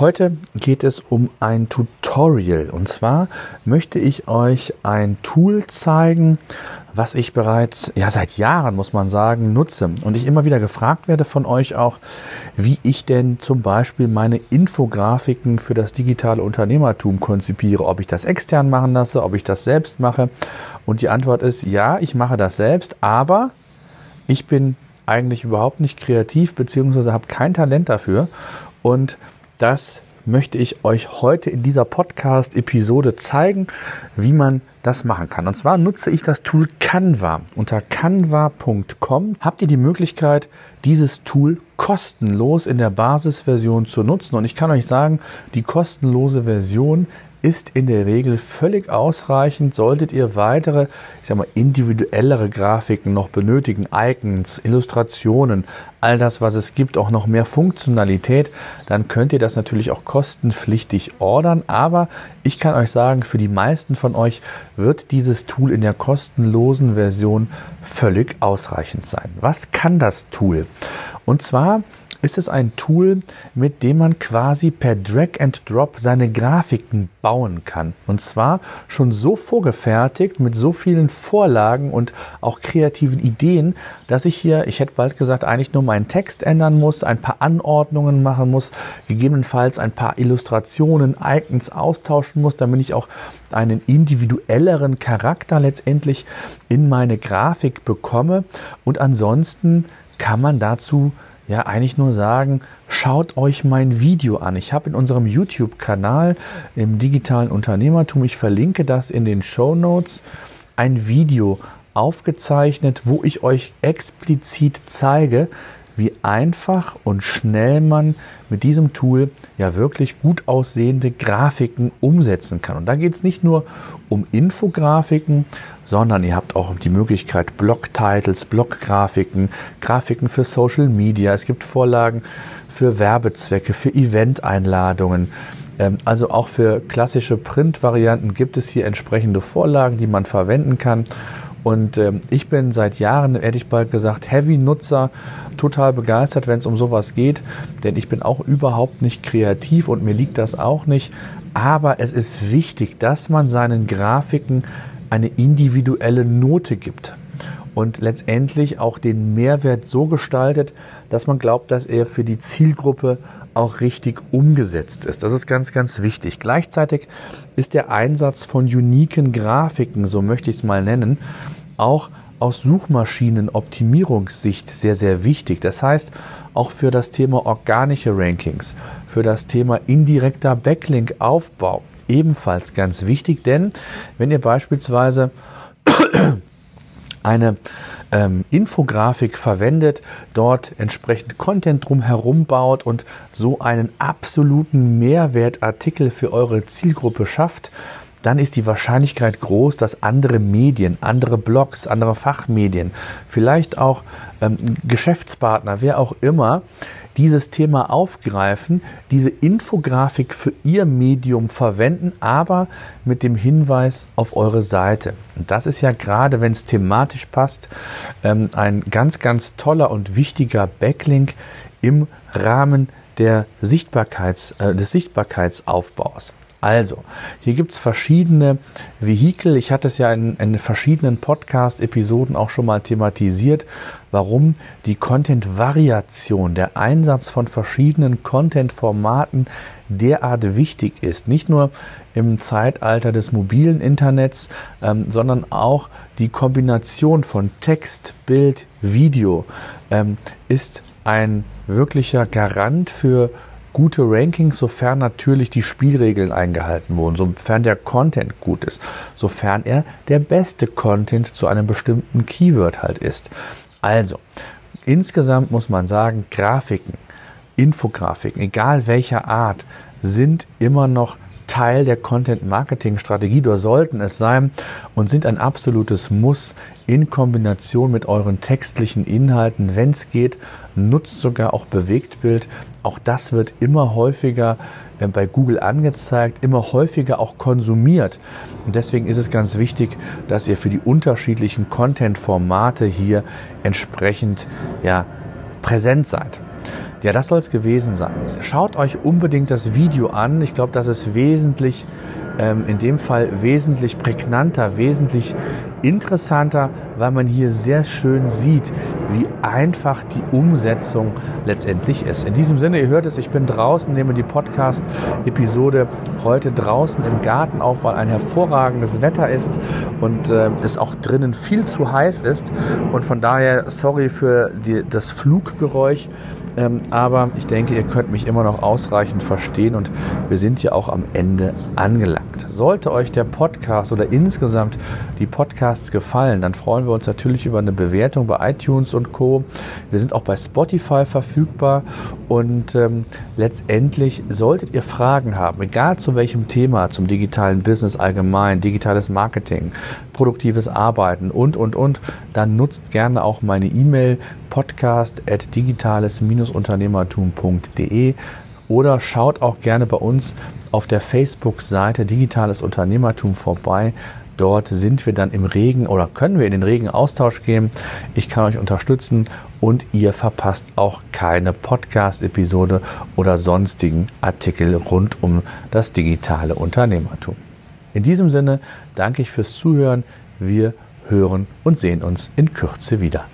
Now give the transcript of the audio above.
Heute geht es um ein Tutorial. Und zwar möchte ich euch ein Tool zeigen, was ich bereits ja seit Jahren muss man sagen nutze. Und ich immer wieder gefragt werde von euch auch, wie ich denn zum Beispiel meine Infografiken für das digitale Unternehmertum konzipiere, ob ich das extern machen lasse, ob ich das selbst mache. Und die Antwort ist ja, ich mache das selbst, aber ich bin eigentlich überhaupt nicht kreativ beziehungsweise habe kein Talent dafür. Und das möchte ich euch heute in dieser Podcast-Episode zeigen, wie man das machen kann. Und zwar nutze ich das Tool Canva. Unter canva.com habt ihr die Möglichkeit, dieses Tool kostenlos in der Basisversion zu nutzen. Und ich kann euch sagen, die kostenlose Version ist in der Regel völlig ausreichend. Solltet ihr weitere, ich sag mal, individuellere Grafiken noch benötigen, Icons, Illustrationen, all das, was es gibt, auch noch mehr Funktionalität, dann könnt ihr das natürlich auch kostenpflichtig ordern. Aber ich kann euch sagen, für die meisten von euch wird dieses Tool in der kostenlosen Version völlig ausreichend sein. Was kann das Tool? Und zwar ist es ein Tool, mit dem man quasi per Drag and Drop seine Grafiken bauen kann. Und zwar schon so vorgefertigt mit so vielen Vorlagen und auch kreativen Ideen, dass ich hier, ich hätte bald gesagt, eigentlich nur meinen Text ändern muss, ein paar Anordnungen machen muss, gegebenenfalls ein paar Illustrationen, Icons austauschen muss, damit ich auch einen individuelleren Charakter letztendlich in meine Grafik bekomme. Und ansonsten kann man dazu ja eigentlich nur sagen, schaut euch mein Video an. Ich habe in unserem YouTube-Kanal im digitalen Unternehmertum, ich verlinke das in den Show Notes, ein Video aufgezeichnet, wo ich euch explizit zeige, wie einfach und schnell man mit diesem Tool ja wirklich gut aussehende Grafiken umsetzen kann. Und da geht es nicht nur um Infografiken, sondern ihr habt auch die Möglichkeit Blog-Titles, Blog-Grafiken, Grafiken für Social Media. Es gibt Vorlagen für Werbezwecke, für Event-Einladungen. Ähm, also auch für klassische Print-Varianten gibt es hier entsprechende Vorlagen, die man verwenden kann. Und ähm, ich bin seit Jahren, hätte ich bald gesagt, Heavy-Nutzer, total begeistert, wenn es um sowas geht, denn ich bin auch überhaupt nicht kreativ und mir liegt das auch nicht. Aber es ist wichtig, dass man seinen Grafiken eine individuelle Note gibt und letztendlich auch den Mehrwert so gestaltet, dass man glaubt, dass er für die Zielgruppe auch richtig umgesetzt ist. Das ist ganz, ganz wichtig. Gleichzeitig ist der Einsatz von uniken Grafiken, so möchte ich es mal nennen, auch aus Suchmaschinenoptimierungssicht sehr, sehr wichtig. Das heißt, auch für das Thema organische Rankings, für das Thema indirekter Backlink-Aufbau ebenfalls ganz wichtig, denn wenn ihr beispielsweise eine ähm, Infografik verwendet, dort entsprechend Content drumherum baut und so einen absoluten Mehrwertartikel für eure Zielgruppe schafft, dann ist die Wahrscheinlichkeit groß, dass andere Medien, andere Blogs, andere Fachmedien, vielleicht auch ähm, Geschäftspartner, wer auch immer, dieses Thema aufgreifen, diese Infografik für ihr Medium verwenden, aber mit dem Hinweis auf eure Seite. Und das ist ja gerade, wenn es thematisch passt, ähm, ein ganz, ganz toller und wichtiger Backlink im Rahmen der Sichtbarkeits, äh, des Sichtbarkeitsaufbaus. Also, hier gibt es verschiedene Vehikel. Ich hatte es ja in, in verschiedenen Podcast-Episoden auch schon mal thematisiert, warum die Content-Variation, der Einsatz von verschiedenen Content-Formaten derart wichtig ist. Nicht nur im Zeitalter des mobilen Internets, ähm, sondern auch die Kombination von Text, Bild, Video ähm, ist ein wirklicher Garant für gute Rankings, sofern natürlich die Spielregeln eingehalten wurden, sofern der Content gut ist, sofern er der beste Content zu einem bestimmten Keyword halt ist. Also, insgesamt muss man sagen, Grafiken, Infografiken, egal welcher Art, sind immer noch Teil der Content-Marketing-Strategie oder sollten es sein und sind ein absolutes Muss in Kombination mit euren textlichen Inhalten. Wenn es geht, nutzt sogar auch Bewegtbild. Auch das wird immer häufiger äh, bei Google angezeigt, immer häufiger auch konsumiert. Und deswegen ist es ganz wichtig, dass ihr für die unterschiedlichen Content-Formate hier entsprechend ja, präsent seid. Ja, das soll es gewesen sein. Schaut euch unbedingt das Video an. Ich glaube, das ist wesentlich, ähm, in dem Fall wesentlich prägnanter, wesentlich interessanter, weil man hier sehr schön sieht, wie einfach die Umsetzung letztendlich ist. In diesem Sinne, ihr hört es, ich bin draußen, nehme die Podcast-Episode heute draußen im Garten auf, weil ein hervorragendes Wetter ist und äh, es auch drinnen viel zu heiß ist. Und von daher, sorry für die, das Fluggeräusch. Ähm, aber ich denke, ihr könnt mich immer noch ausreichend verstehen und wir sind ja auch am Ende angelangt. Sollte euch der Podcast oder insgesamt die Podcasts gefallen, dann freuen wir uns natürlich über eine Bewertung bei iTunes und Co. Wir sind auch bei Spotify verfügbar und ähm, letztendlich solltet ihr Fragen haben, egal zu welchem Thema, zum digitalen Business allgemein, digitales Marketing, produktives Arbeiten und, und, und, dann nutzt gerne auch meine E-Mail podcast at digitales-unternehmertum.de oder schaut auch gerne bei uns auf der Facebook-Seite Digitales Unternehmertum vorbei. Dort sind wir dann im regen oder können wir in den regen Austausch gehen. Ich kann euch unterstützen und ihr verpasst auch keine Podcast-Episode oder sonstigen Artikel rund um das digitale Unternehmertum. In diesem Sinne danke ich fürs Zuhören. Wir hören und sehen uns in Kürze wieder.